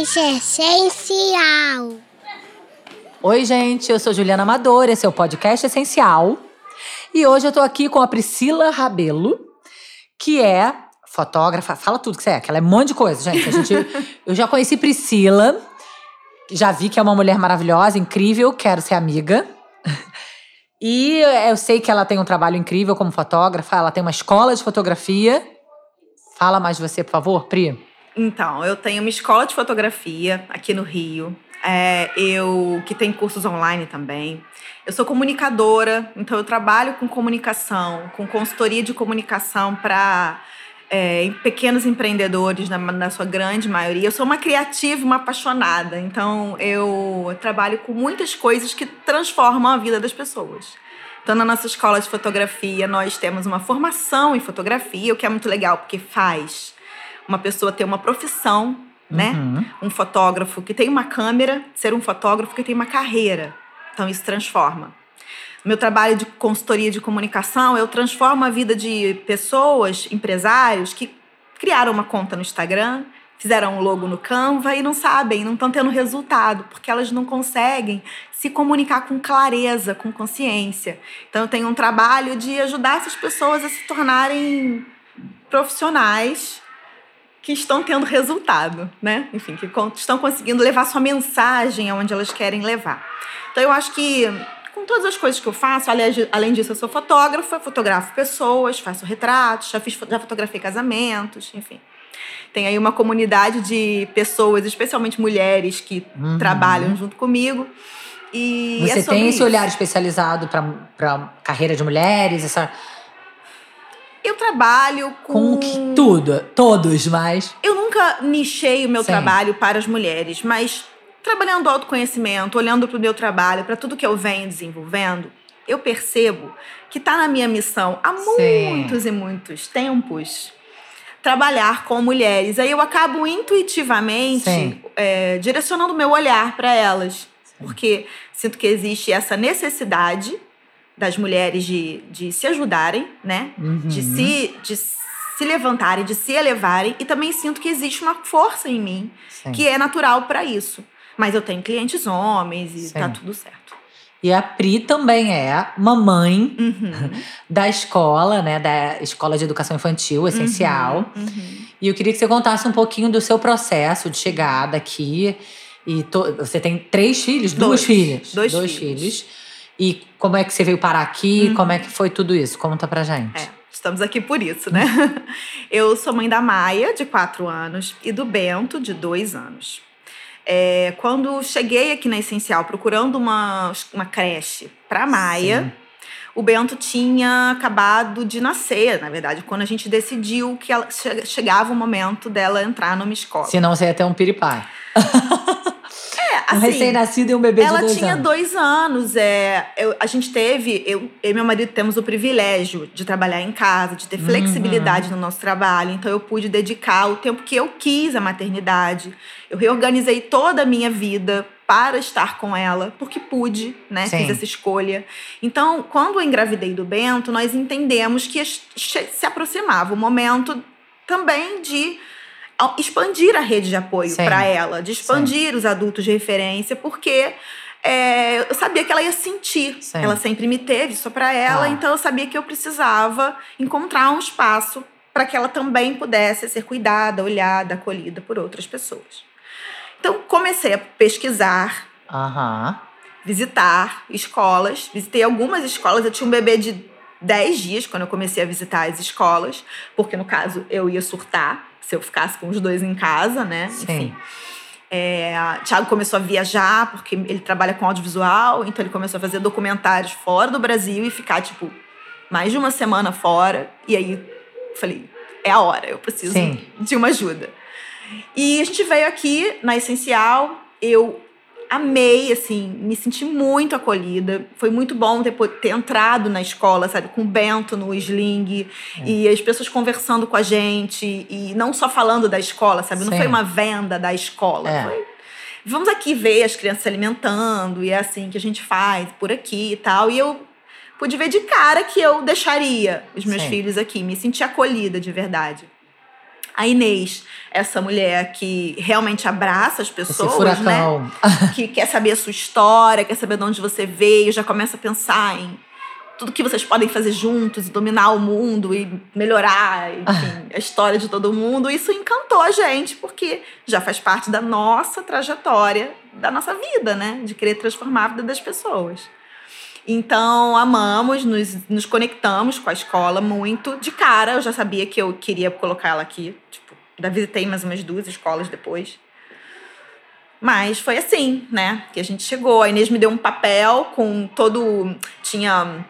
essencial. Oi, gente, eu sou Juliana Amador, esse é o podcast Essencial. E hoje eu tô aqui com a Priscila Rabelo, que é fotógrafa, fala tudo que você é, que ela é um monte de coisa, gente. A gente eu já conheci Priscila, já vi que é uma mulher maravilhosa, incrível, quero ser amiga. E eu sei que ela tem um trabalho incrível como fotógrafa, ela tem uma escola de fotografia. Fala mais de você, por favor, Pri. Então, eu tenho uma escola de fotografia aqui no Rio. É, eu que tem cursos online também. Eu sou comunicadora, então eu trabalho com comunicação, com consultoria de comunicação para é, pequenos empreendedores, na, na, sua grande maioria. Eu sou uma criativa, uma apaixonada, então eu trabalho com muitas coisas que transformam a vida das pessoas. Então, na nossa escola de fotografia, nós temos uma formação em fotografia, o que é muito legal, porque faz uma pessoa ter uma profissão, né? Uhum. Um fotógrafo que tem uma câmera, ser um fotógrafo que tem uma carreira. Então, isso transforma. Meu trabalho de consultoria de comunicação, eu transformo a vida de pessoas, empresários que criaram uma conta no Instagram, fizeram um logo no Canva e não sabem, não estão tendo resultado, porque elas não conseguem se comunicar com clareza, com consciência. Então eu tenho um trabalho de ajudar essas pessoas a se tornarem profissionais que estão tendo resultado, né? Enfim, que estão conseguindo levar sua mensagem aonde elas querem levar. Então eu acho que com todas as coisas que eu faço, além disso, eu sou fotógrafa, fotografo pessoas, faço retratos, já, fiz, já fotografei casamentos, enfim. Tem aí uma comunidade de pessoas, especialmente mulheres, que Uhum. trabalham junto comigo. E Você é tem esse isso. olhar especializado para carreira de mulheres, essa Eu trabalho com. com que tudo, todos, mas Eu nunca nichei o meu Sim. trabalho para as mulheres, mas trabalhando autoconhecimento, olhando para o meu trabalho, para tudo que eu venho desenvolvendo, eu percebo que está na minha missão há Sim. muitos e muitos tempos trabalhar com mulheres. Aí eu acabo intuitivamente Sim. é, direcionando o meu olhar para elas, porque sinto que existe essa necessidade das mulheres de, de se ajudarem, né? de Uhum. se, de se levantarem, de se elevarem, e também sinto que existe uma força em mim Sim. que é natural para isso. Mas eu tenho clientes homens e Sim. tá tudo certo. E a Pri também é mamãe Uhum. da escola, né, da Escola de Educação Infantil Essencial. Uhum. E eu queria que você contasse um pouquinho do seu processo de chegada aqui. E to- você tem três filhos, duas Dois. filhas, Dois filhos. filhos. E como é que você veio parar aqui? Uhum. Como é que foi tudo isso? Conta pra gente. É, estamos aqui por isso, né? Eu sou mãe da Maia, de quatro anos, e do Bento, de dois anos. É, quando cheguei aqui na Essencial procurando uma, uma creche para Maia, Sim. o Bento tinha acabado de nascer, na verdade, quando a gente decidiu que ela, che- chegava o momento dela entrar numa escola. Senão você ia ter um piripá. É, um assim, recém-nascido e um bebê ela de dois tinha anos. dois anos. É, eu- a gente teve, eu, e meu marido temos o privilégio de trabalhar em casa, de ter Uhum. flexibilidade no nosso trabalho. Então eu pude dedicar o tempo que eu quis à maternidade. Eu reorganizei toda a minha vida para estar com ela, porque pude, né? Sim. Fiz essa escolha. Então, quando eu engravidei do Bento, nós entendemos que se aproximava o momento também de expandir a rede de apoio Sim. para ela, de expandir os adultos de referência, porque é, eu sabia que ela ia sentir. Sim. Ela sempre me teve só para ela, Ah. então eu sabia que eu precisava encontrar um espaço para que ela também pudesse ser cuidada, olhada, acolhida por outras pessoas. Então comecei a pesquisar, Aham. visitar escolas. Visitei algumas escolas. Eu tinha um bebê de 10 dias quando eu comecei a visitar as escolas, porque no caso eu ia surtar se eu ficasse com os dois em casa, né? Sim. Enfim. É, Tiago começou a viajar, porque ele trabalha com audiovisual, então ele começou a fazer documentários fora do Brasil e ficar, tipo, mais de uma semana fora. E aí falei, é a hora, eu preciso Sim. de uma ajuda. E a gente veio aqui na Essencial, eu amei, assim, me senti muito acolhida. Foi muito bom ter, ter entrado na escola, sabe, com o Bento no sling É. e as pessoas conversando com a gente e não só falando da escola, sabe? Não Sim. foi uma venda da escola. É. Foi, vamos aqui ver as crianças se alimentando e é assim que a gente faz por aqui e tal. E eu pude ver de cara que eu deixaria os meus Sim. filhos aqui, me senti acolhida de verdade. A Inês, essa mulher que realmente abraça as pessoas, né? que quer saber a sua história, quer saber de onde você veio, já começa a pensar em tudo que vocês podem fazer juntos e dominar o mundo e melhorar, enfim, a história de todo mundo. Isso encantou a gente, porque já faz parte da nossa trajetória, da nossa vida, né? De querer transformar a vida das pessoas. Então, amamos, nos, nos conectamos com a escola muito. De cara, eu já sabia que eu queria colocar ela aqui. Tipo, ainda visitei mais umas duas escolas depois. Mas foi assim, né? Que a gente chegou. A Inês me deu um papel com todo. Tinha.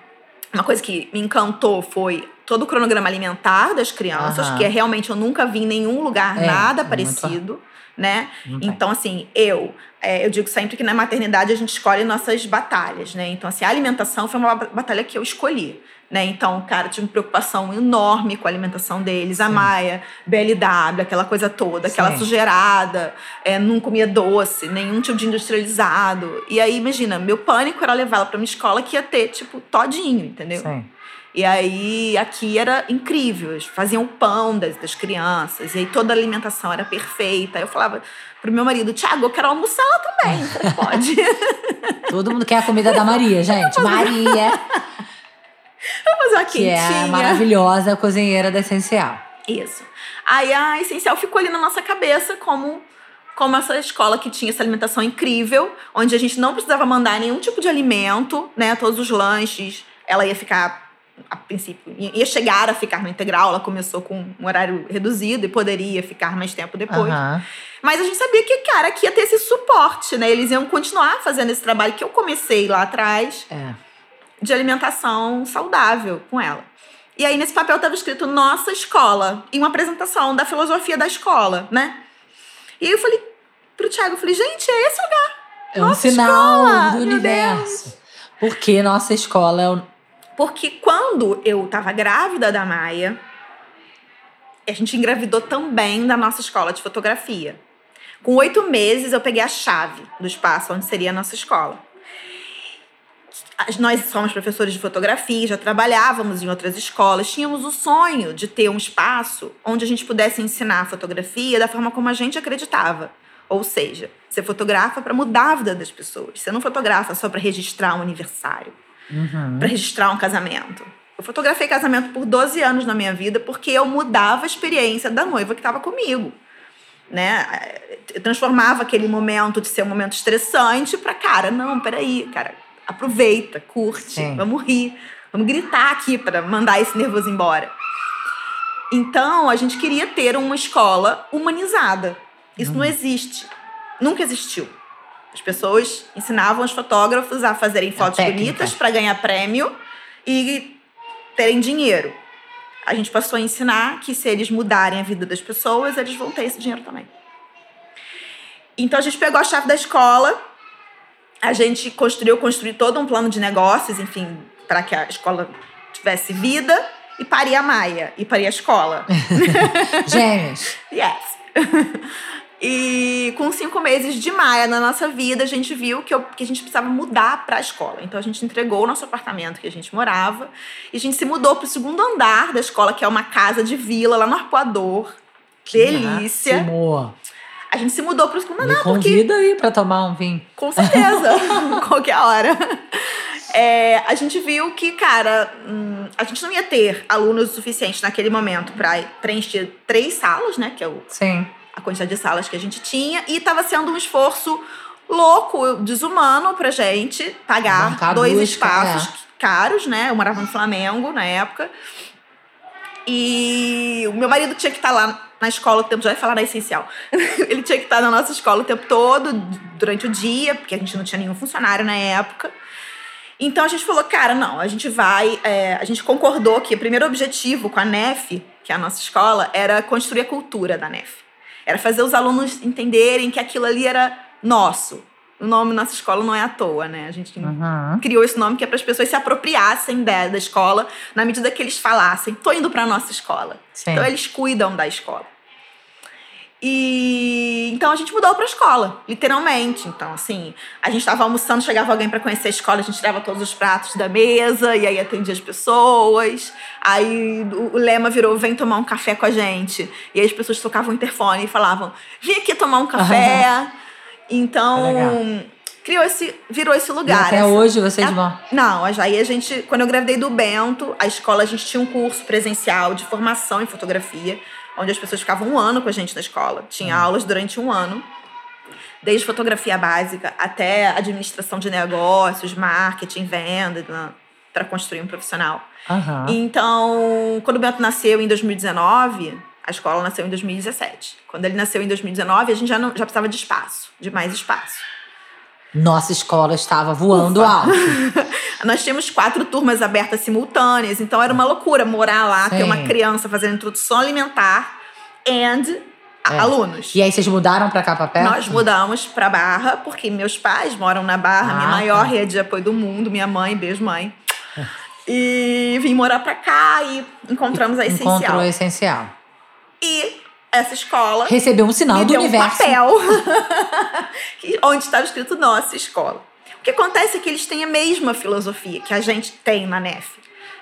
Uma coisa que me encantou foi todo o cronograma alimentar das crianças, Aham. que é realmente eu nunca vi em nenhum lugar É, nada parecido, né? Então, assim, eu, é, eu digo sempre que na maternidade a gente escolhe nossas batalhas, né? Então, assim, a alimentação foi uma ba- batalha que eu escolhi, né? Então, cara, tive uma preocupação enorme com a alimentação deles. A Sim. Maia, BLW, aquela coisa toda, aquela Sim. sujeirada, é, não comia doce, nenhum tipo de industrializado. E aí, imagina, meu pânico era levá-la pra uma escola que ia ter, tipo, todinho, entendeu? Sim. E aí, aqui era incrível. Eles faziam pão das, das crianças. E aí, toda a alimentação era perfeita. Eu falava pro meu marido, Tiago, eu quero almoçar lá também. Falei, Pode. Todo mundo quer a comida da Maria, gente. Maria, Vou fazer uma que é a maravilhosa cozinheira da Essencial. Isso. Aí, a Essencial ficou ali na nossa cabeça como... Como essa escola que tinha essa alimentação incrível, onde a gente não precisava mandar nenhum tipo de alimento, né? Todos os lanches, ela ia ficar a princípio, ia chegar a ficar no integral, ela começou com um horário reduzido e poderia ficar mais tempo depois. Aham. Mas a gente sabia que, cara, que ia ter esse suporte, né? Eles iam continuar fazendo esse trabalho que eu comecei lá atrás É. de alimentação saudável com ela. E aí, nesse papel estava escrito Nossa Escola, e uma apresentação da filosofia da escola, né? E aí eu falei pro Thiago, eu falei, gente, é esse o lugar. É um Nossa sinal escola, do universo. Porque nossa escola é. Porque quando eu tava grávida da Maia, a gente engravidou também da nossa escola de fotografia. Com oito meses, eu peguei a chave do espaço onde seria a nossa escola. Nós somos professores de fotografia, já trabalhávamos em outras escolas, tínhamos o sonho de ter um espaço onde a gente pudesse ensinar fotografia da forma como a gente acreditava. Ou seja, você fotografa para mudar a vida das pessoas. Você não fotografa só para registrar um aniversário Uhum. para registrar um casamento. Eu fotografei casamento por 12 anos na minha vida porque eu mudava a experiência da noiva que estava comigo. Né? Eu transformava aquele momento de ser um momento estressante para, cara, não, peraí, cara, aproveita, curte, Sim. vamos rir, vamos gritar aqui para mandar esse nervoso embora. Então, a gente queria ter uma escola humanizada. Isso não existe. Nunca existiu. As pessoas ensinavam os fotógrafos a fazerem fotos técnica. bonitas para ganhar prêmio e terem dinheiro. A gente passou a ensinar que se eles mudarem a vida das pessoas, eles vão ter esse dinheiro também. Então a gente pegou a chave da escola, a gente construiu, construiu todo um plano de negócios, enfim, para que a escola tivesse vida e paria a Maia e paria a escola. Gêmeos. Yes. E com cinco meses de Maia na nossa vida, a gente viu que, eu- que a gente precisava mudar para a escola. Então a gente entregou o nosso apartamento que a gente morava e a gente se mudou para o segundo andar da escola, que é uma casa de vila lá no Arpoador. Delícia. Máximo. A gente se mudou para o segundo Me andar porque convida aí pra tomar um vinho. com certeza, qualquer hora. É, a gente viu que, cara, hum, a gente não ia ter alunos o suficiente naquele momento para preencher três salas, né? Que é o, Sim. A quantidade de salas que a gente tinha. E estava sendo um esforço louco, desumano pra gente pagar dois duas espaços ca- caros, né? Eu morava no Flamengo na época. E o meu marido tinha que estar lá na escola o tempo, já vai falar na essencial. Ele tinha que estar na nossa escola o tempo todo, durante o dia, porque a gente não tinha nenhum funcionário na época. Então a gente falou, cara, não, a gente vai. é, a gente concordou que o primeiro objetivo com a NEF, que é a nossa escola, era construir a cultura da NEF. Era fazer os alunos entenderem que aquilo ali era nosso. O nome da nossa escola não é à toa, né? A gente Uhum. criou esse nome que é para as pessoas se apropriassem da, da escola na medida que eles falassem, tô indo para nossa escola. Sim. Então eles cuidam da escola. E então a gente mudou para a escola, literalmente. Então, assim, a gente estava almoçando, chegava alguém para conhecer a escola, a gente tirava todos os pratos da mesa e aí atendia as pessoas. Aí o lema virou: vem tomar um café com a gente. E aí as pessoas tocavam o interfone e falavam: vem aqui tomar um café. Então, criou esse, virou esse lugar. E até hoje vocês é- vão. Não, aí a gente, quando eu gravidei do Bento, a escola a gente tinha um curso presencial de formação em fotografia, onde as pessoas ficavam um ano com a gente na escola. Tinha aulas durante um ano, desde fotografia básica até administração de negócios, marketing, venda, para construir um profissional. Aham. Então, quando o Bento nasceu em 2019, a escola nasceu em 2017. Quando ele nasceu em 2019, a gente já, não, já precisava de espaço, de mais espaço. Nossa escola estava voando Ufa. alto. Nós tínhamos quatro turmas abertas simultâneas, então era uma loucura morar lá, ter Sim. uma criança fazendo introdução alimentar and a- É. alunos. E aí vocês mudaram pra cá pra perto? Nós mudamos pra Barra, porque meus pais moram na Barra, minha Ah, maior tá. rede de apoio do mundo, minha mãe, beijo mãe. E vim morar pra cá e encontramos a essencial. Encontrou o essencial. E essa escola Recebeu um sinal do universo. um papel onde estava escrito nossa escola. O que acontece é que eles têm a mesma filosofia que a gente tem na NEF.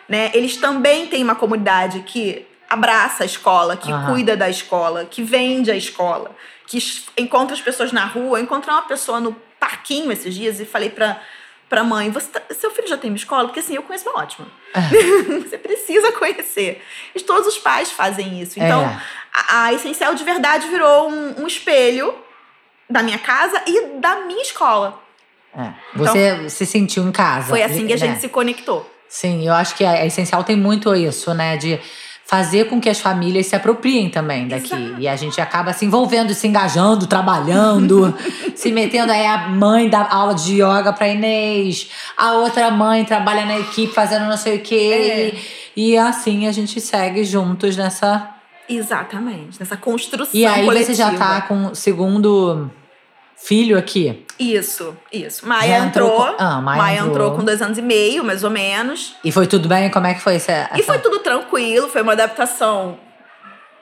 Né? Eles também têm uma comunidade que abraça a escola, que Aham. cuida da escola, que vende a escola, que encontra as pessoas na rua. Eu encontrei uma pessoa no parquinho esses dias e falei pra, pra mãe: Você tá- seu filho já tem uma escola? Porque assim, eu conheço uma ótima. Você precisa conhecer. E todos os pais fazem isso. Então, É. a, a Essencial de Verdade virou um, um espelho da minha casa e da minha escola. É. Você se sentiu em casa. Então Foi assim que a né? gente se conectou. Sim, eu acho que a a Essencial tem muito isso, né? De fazer com que as famílias se apropriem também daqui. Exato. E a gente acaba se envolvendo, se engajando, trabalhando, se metendo. Aí a mãe dá aula de yoga pra Inês, a outra mãe trabalha na equipe fazendo não sei o quê. É. E assim a gente segue juntos nessa. Exatamente. Nessa construção E aí coletiva. você já tá com o segundo filho aqui. Isso, isso. Maia entrou entrou. com- Ah, Maia Maia, entrou. entrou. com dois anos e meio, mais ou menos. E foi tudo bem? Como é que foi essa. E foi essa- tudo tranquilo, foi uma adaptação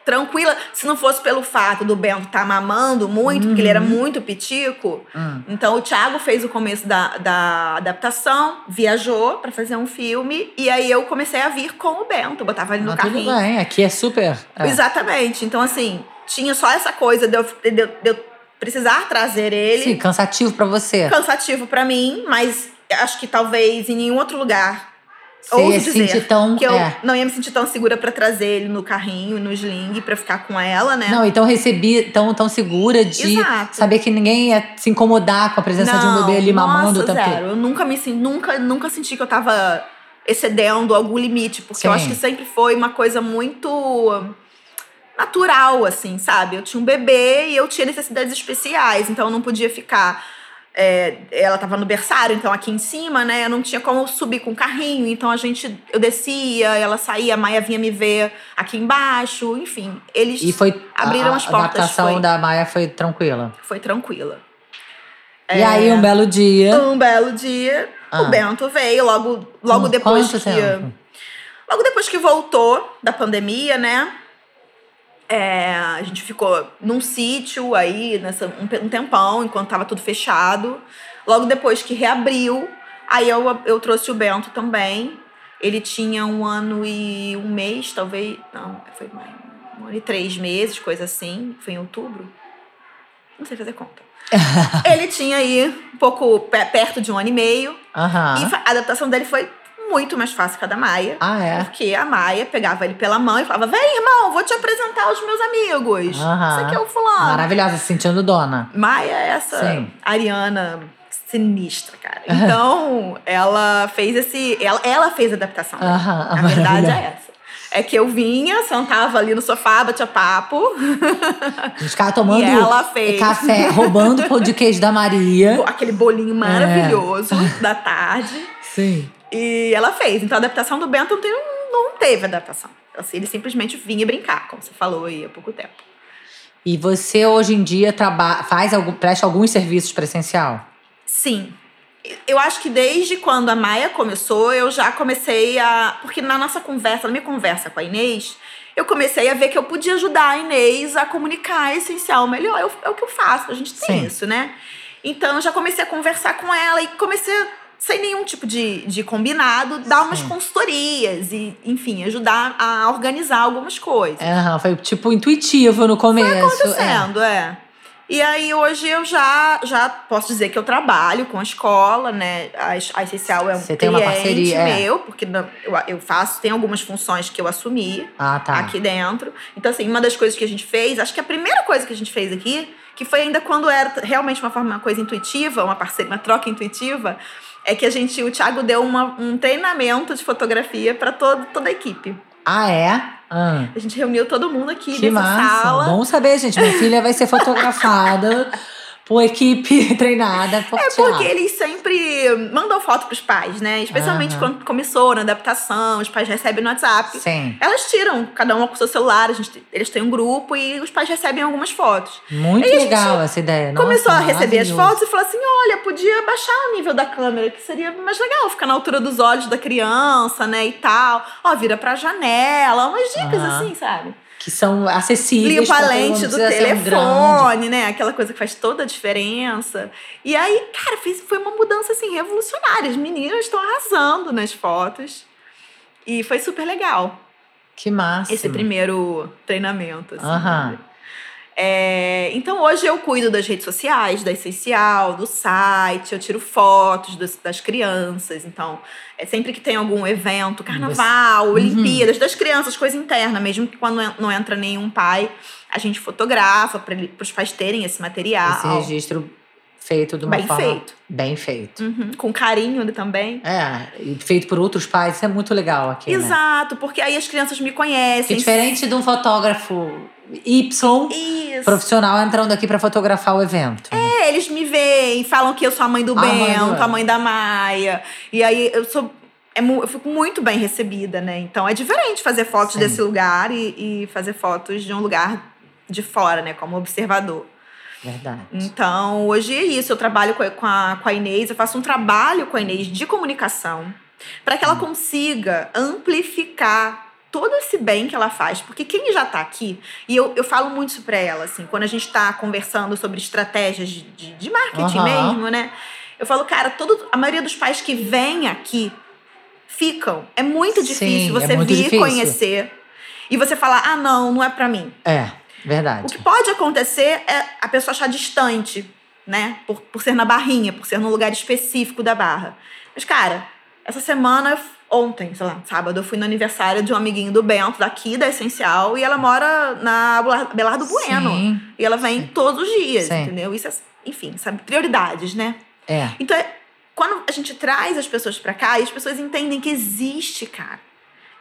tranquila. Se não fosse pelo fato do Bento estar mamando muito, porque ele era muito pitico. Hum. Então o Thiago fez o começo da, da adaptação, viajou pra fazer um filme. E aí eu comecei a vir com o Bento, botava ele no tudo carrinho. bem, aqui é super. é. Exatamente. Então, assim, tinha só essa coisa de eu, de de eu precisar trazer ele. Sim, cansativo pra você. Cansativo pra mim, mas acho que talvez em nenhum outro lugar. Você ouso dizer tão. que eu é. não ia me sentir tão segura pra trazer ele no carrinho, no sling, pra ficar com ela, né? Não, então recebi tão, tão segura de Exato. saber que ninguém ia se incomodar com a presença de um bebê ali mamando nossa, todo. zero. Eu nunca me nunca, nunca senti que eu tava excedendo algum limite, porque eu Sim. acho que sempre foi uma coisa muito natural, assim, sabe? Eu tinha um bebê e eu tinha necessidades especiais, então eu não podia ficar. é, ela tava no berçário, então aqui em cima, né? Eu não tinha como subir com o carrinho, então a gente. Eu descia, ela saía, a Maia vinha me ver aqui embaixo, enfim. Eles E foi. abriram a, as a portas. adaptação Foi, da Maia foi tranquila. foi tranquila. E É. aí, um belo dia. Um belo dia, Ah. o Bento veio logo, logo Hum, depois que. tempo? Logo depois que voltou da pandemia, né? É, a gente ficou num sítio aí, nessa, um, um tempão, enquanto tava tudo fechado. Logo depois que reabriu, aí eu, eu trouxe o Bento também. Ele tinha um ano e um mês, talvez. Não, foi mais. Um ano e três meses, coisa assim. Foi em outubro. Não sei fazer conta. Ele tinha aí um pouco pe- perto de um ano e meio. Aham. E a adaptação dele foi muito mais fácil que a da Maia. Ah, é? Porque a Maia pegava ele pela mão e falava: Vem, irmão, vou te apresentar aos meus amigos. Aham. Esse aqui é o fulano. Maravilhosa, se sentindo dona. Maia é essa Sim. ariana sinistra, cara. Então, ela fez esse. Ela, ela fez a adaptação. dele. Aham, a verdade é essa. É que eu vinha, sentava ali no sofá, batia papo. Gente ficava tomando ela fez. café, roubando o pão de queijo da Maria. aquele bolinho maravilhoso É. da tarde. Sim. E ela fez. Então a adaptação do Bento não teve, não teve adaptação. Assim, ele simplesmente vinha brincar, como você falou aí há pouco tempo. E você hoje em dia traba faz algum, presta alguns serviços presencial? Sim. Eu acho que desde quando a Maia começou, eu já comecei a. Porque na nossa conversa, na minha conversa com a Inês, eu comecei a ver que eu podia ajudar a Inês a comunicar essencial melhor. É o que eu faço, a gente tem Sim. isso, né? Então eu já comecei a conversar com ela e comecei, a, sem nenhum tipo de, de combinado, dar umas Sim. consultorias e, enfim, ajudar a organizar algumas coisas. Aham, foi tipo intuitivo no começo. é. acontecendo, é. E aí hoje eu já, já posso dizer que eu trabalho com a escola, né? A, a Essencial é um Você tem uma parceria, é. meu, porque não- eu, eu faço, tem algumas funções que eu assumi Ah, tá. aqui dentro. Então, assim, uma das coisas que a gente fez, acho que a primeira coisa que a gente fez aqui, que foi ainda quando era realmente uma forma, uma coisa intuitiva, uma parceria, uma troca intuitiva, é que a gente, o Thiago deu uma- um treinamento de fotografia para toda a equipe. Ah, é? Ah, A gente reuniu todo mundo aqui que nessa massa. sala. Bom saber, gente. Minha filha vai ser fotografada por equipe treinada por É porque eles sempre mandam foto pros pais, né? Especialmente Aham. quando começou na adaptação, os pais recebem no WhatsApp. Sim. Elas tiram, cada uma com o seu celular, a gente, eles têm um grupo e os pais recebem algumas fotos. Muito legal essa ideia. Nossa, Começou a receber as fotos e falou assim: olha, podia baixar o nível da câmera, que seria mais legal, ficar na altura dos olhos da criança, né? E tal. Ó, vira pra janela, umas dicas Aham. assim, sabe? Que são acessíveis. Limpa a lente do um telefone, né? Aquela coisa que faz toda a diferença. E aí, cara, fez, foi uma mudança assim revolucionária. As meninas estão arrasando nas fotos. E foi super legal Que massa. esse primeiro treinamento. Assim, Aham. sabe? É, então hoje eu cuido das redes sociais, da Essencial, do site, eu tiro fotos das, das crianças. Então, é sempre que tem algum evento, carnaval, Uhum. Olimpíadas, das crianças, coisa interna, mesmo que quando não entra nenhum pai, a gente fotografa para os pais terem esse material. Esse registro feito de uma Bem forma feito. bem feito. Uhum, com carinho também. É, e feito por outros pais, isso é muito legal aqui, né? Exato, porque aí as crianças me Que conhecem. diferente de um fotógrafo Y Isso. profissional entrando aqui pra fotografar o evento. É, eles me veem, falam que eu sou a mãe do A mãe do Bento, a Bento. mãe da Maia. E aí eu sou. é eu fico muito bem recebida, né? Então é diferente fazer fotos Sim. desse lugar e, e fazer fotos de um lugar de fora, né? Como observador. Verdade. Então, hoje é isso. Eu trabalho com a, com a, com a Inês, eu faço um trabalho com a Inês de comunicação para que ela consiga amplificar todo esse bem que ela faz. Porque quem já está aqui, e eu, eu falo muito isso para ela, assim, quando a gente está conversando sobre estratégias de, de, de marketing Aham. mesmo, né? Eu falo, cara, todo, a maioria dos pais que vêm aqui ficam. É muito Sim, difícil é você muito vir difícil. conhecer e você falar, ah, não, não é para mim. É, O verdade. que pode acontecer é a pessoa achar distante, né? Por, por ser na barrinha, por ser num lugar específico da barra. Mas, cara, essa semana, ontem, sei lá, sábado, eu fui no aniversário de um amiguinho do Bento, daqui da Essencial, e ela mora na Abelardo Bueno. Sim, E ela vem todos os dias, Sim. entendeu? Isso é, enfim, sabe? Prioridades, né? é. Então, é- quando a gente traz as pessoas pra cá, e as pessoas entendem que existe, cara.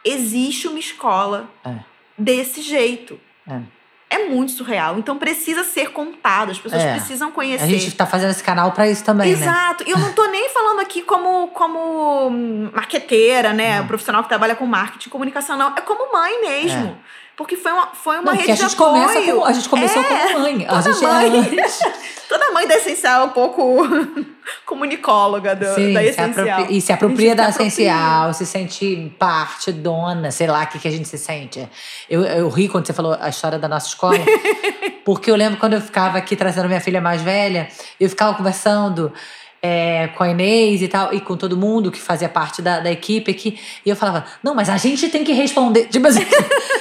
Existe uma escola É. desse jeito. É. É muito surreal. Então precisa ser contado, as pessoas É. precisam conhecer. A gente tá fazendo esse canal pra isso também, né? Exato. E eu não tô nem falando aqui como, como marqueteira, né? Não. Profissional que trabalha com marketing e comunicação, não. É como mãe mesmo. Porque foi uma, foi uma Não, rede a gente de apoio. começa com, a gente começou É, como mãe. A toda gente mãe. é Toda mãe da Essencial é um pouco comunicóloga do, Sim, da se Essencial. apropria, e se A apropria da se essencial, se sente parte, dona, sei lá o que, que a gente se sente. Eu, eu ri quando você falou a história da nossa escola, porque eu lembro quando eu ficava aqui trazendo minha filha mais velha, eu ficava conversando é, com a Inês e tal, e com todo mundo que fazia parte da, da equipe aqui, e eu falava, não, mas a gente tem que responder. Tipo assim,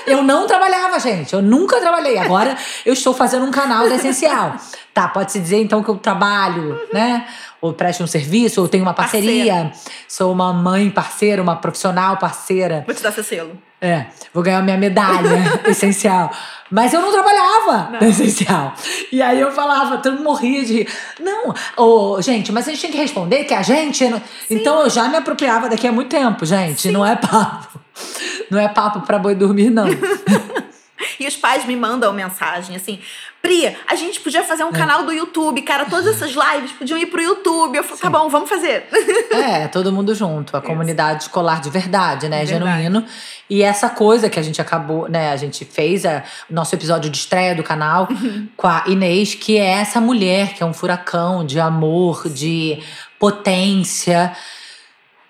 eu não trabalhava, gente, eu nunca trabalhei. Agora eu estou fazendo um canal da Essencial. Tá, pode-se dizer então que eu trabalho, né? Ou presto um serviço, ou tenho uma parceria. Sou uma mãe parceira, uma profissional parceira. Vou te dar seu selo. É, vou ganhar minha medalha essencial. Mas eu não trabalhava Não. no essencial. E aí eu falava, todo mundo morria de rir. Não, ô, gente, mas a gente tem que responder que a gente. não- Então eu já me apropriava daqui a muito tempo, gente. Não é papo. Não é papo pra boi dormir, não. E os pais me mandam mensagem assim: Pri, a gente podia fazer É. um canal do YouTube, cara. Todas essas lives podiam ir pro YouTube. Eu falo, tá bom, vamos fazer. É, todo mundo junto. A comunidade escolar de verdade, né? Verdade. Genuíno. E essa coisa que a gente acabou, né? A gente fez a- o nosso episódio de estreia do canal com a Inês, que é essa mulher que é um furacão de amor, de potência.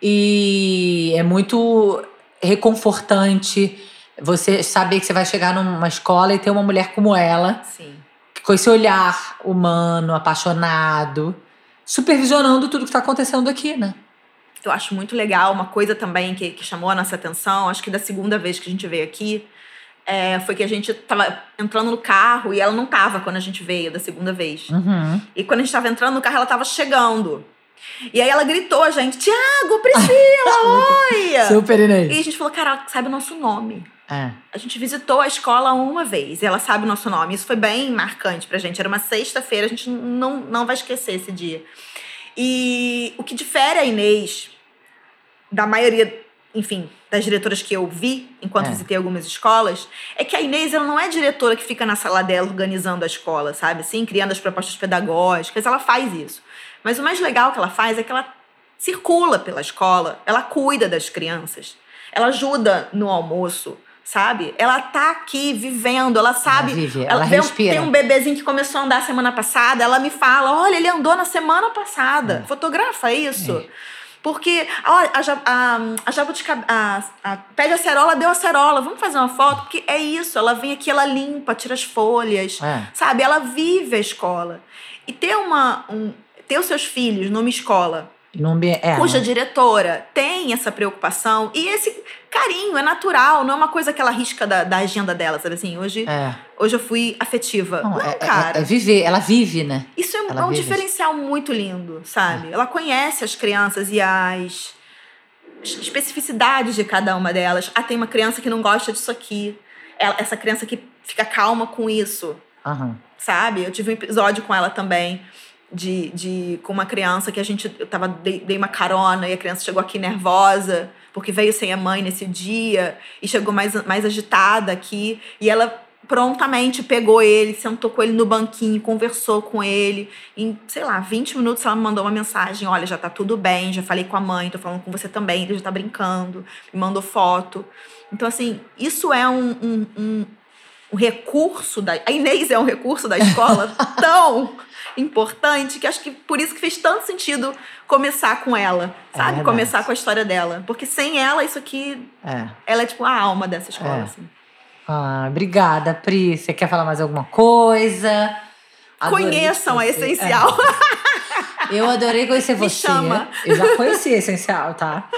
E é muito reconfortante você saber que você vai chegar numa escola e ter uma mulher como ela, Sim. com esse olhar humano, apaixonado, supervisionando tudo que está acontecendo aqui, né? Eu acho muito legal. Uma coisa também que, que chamou a nossa atenção, acho que da segunda vez que a gente veio aqui, é, foi que a gente tava entrando no carro e ela não tava quando a gente veio da segunda vez. Uhum. E quando a gente tava entrando no carro, ela tava chegando. E aí ela gritou a gente, Tiago, Priscila, oi! Super Inês. E a gente falou, cara, sabe o nosso nome. É. A gente visitou a escola uma vez e ela sabe o nosso nome. Isso foi bem marcante pra gente. Era uma sexta-feira, a gente não, não vai esquecer esse dia. E o que difere a Inês da maioria, enfim, das diretoras que eu vi enquanto É. visitei algumas escolas, é que a Inês ela não é diretora que fica na sala dela organizando a escola, sabe? Assim, criando as propostas pedagógicas, ela faz isso. Mas o mais legal que ela faz é que ela circula pela escola, ela cuida das crianças, ela ajuda no almoço, sabe? Ela tá aqui vivendo, ela sabe. vive, ela vê um- respira. Tem um bebezinho que começou a andar semana passada, ela me fala: olha, ele andou na semana passada. É. Fotografa isso. Porque olha, a, a, a jabuticaba, a, a pé de acerola deu acerola, vamos fazer uma foto? Porque é isso, ela vem aqui, ela limpa, tira as folhas, É. sabe? Ela vive a escola. E ter uma. Um, ter os seus filhos numa escola É, cuja diretora tem essa preocupação e esse carinho é natural, não é uma coisa que ela risca da, da agenda dela, sabe assim? Hoje, É. hoje eu fui afetiva. Não, Não, é, é- cara. é viver, ela vive, né? Isso é, um- é vive diferencial muito lindo, sabe? Ela conhece as crianças e as especificidades de cada uma delas. Ah, tem uma criança que não gosta disso aqui. Ela- essa criança que fica calma com isso, Aham. sabe? Eu tive um episódio com ela também. De, de com uma criança que a gente eu tava dei, dei uma carona e a criança chegou aqui nervosa porque veio sem a mãe nesse dia e chegou mais, mais agitada aqui e ela prontamente pegou ele, sentou com ele no banquinho, conversou com ele. Em, sei lá, 20 minutos ela me mandou uma mensagem: Olha, já tá tudo bem, já falei com a mãe, tô falando com você também, ele já tá brincando, me mandou foto. Então, assim, isso é um, um, um, um recurso da. A Inês é um recurso da escola tão importante que acho que por isso que fez tanto sentido começar com ela, É sabe? verdade. começar com a história dela. Porque sem ela, isso aqui. É. Ela é tipo a alma dessa escola, É. assim. Ah, obrigada, Pri. Você quer falar mais alguma coisa? Adorei Conheçam a. Essencial. É. Eu adorei conhecer Me você. chama. Eu já conheci a Essencial, tá?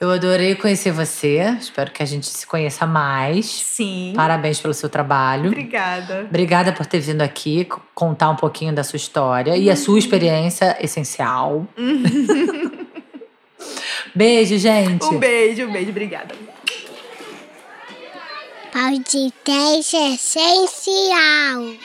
Eu adorei conhecer você. Espero que a gente se conheça mais. Sim. Parabéns pelo seu trabalho. Obrigada. Obrigada por ter vindo aqui contar um pouquinho da sua história e a sua experiência essencial. Beijo, gente. Um beijo, um beijo. Obrigada. Podcast essencial.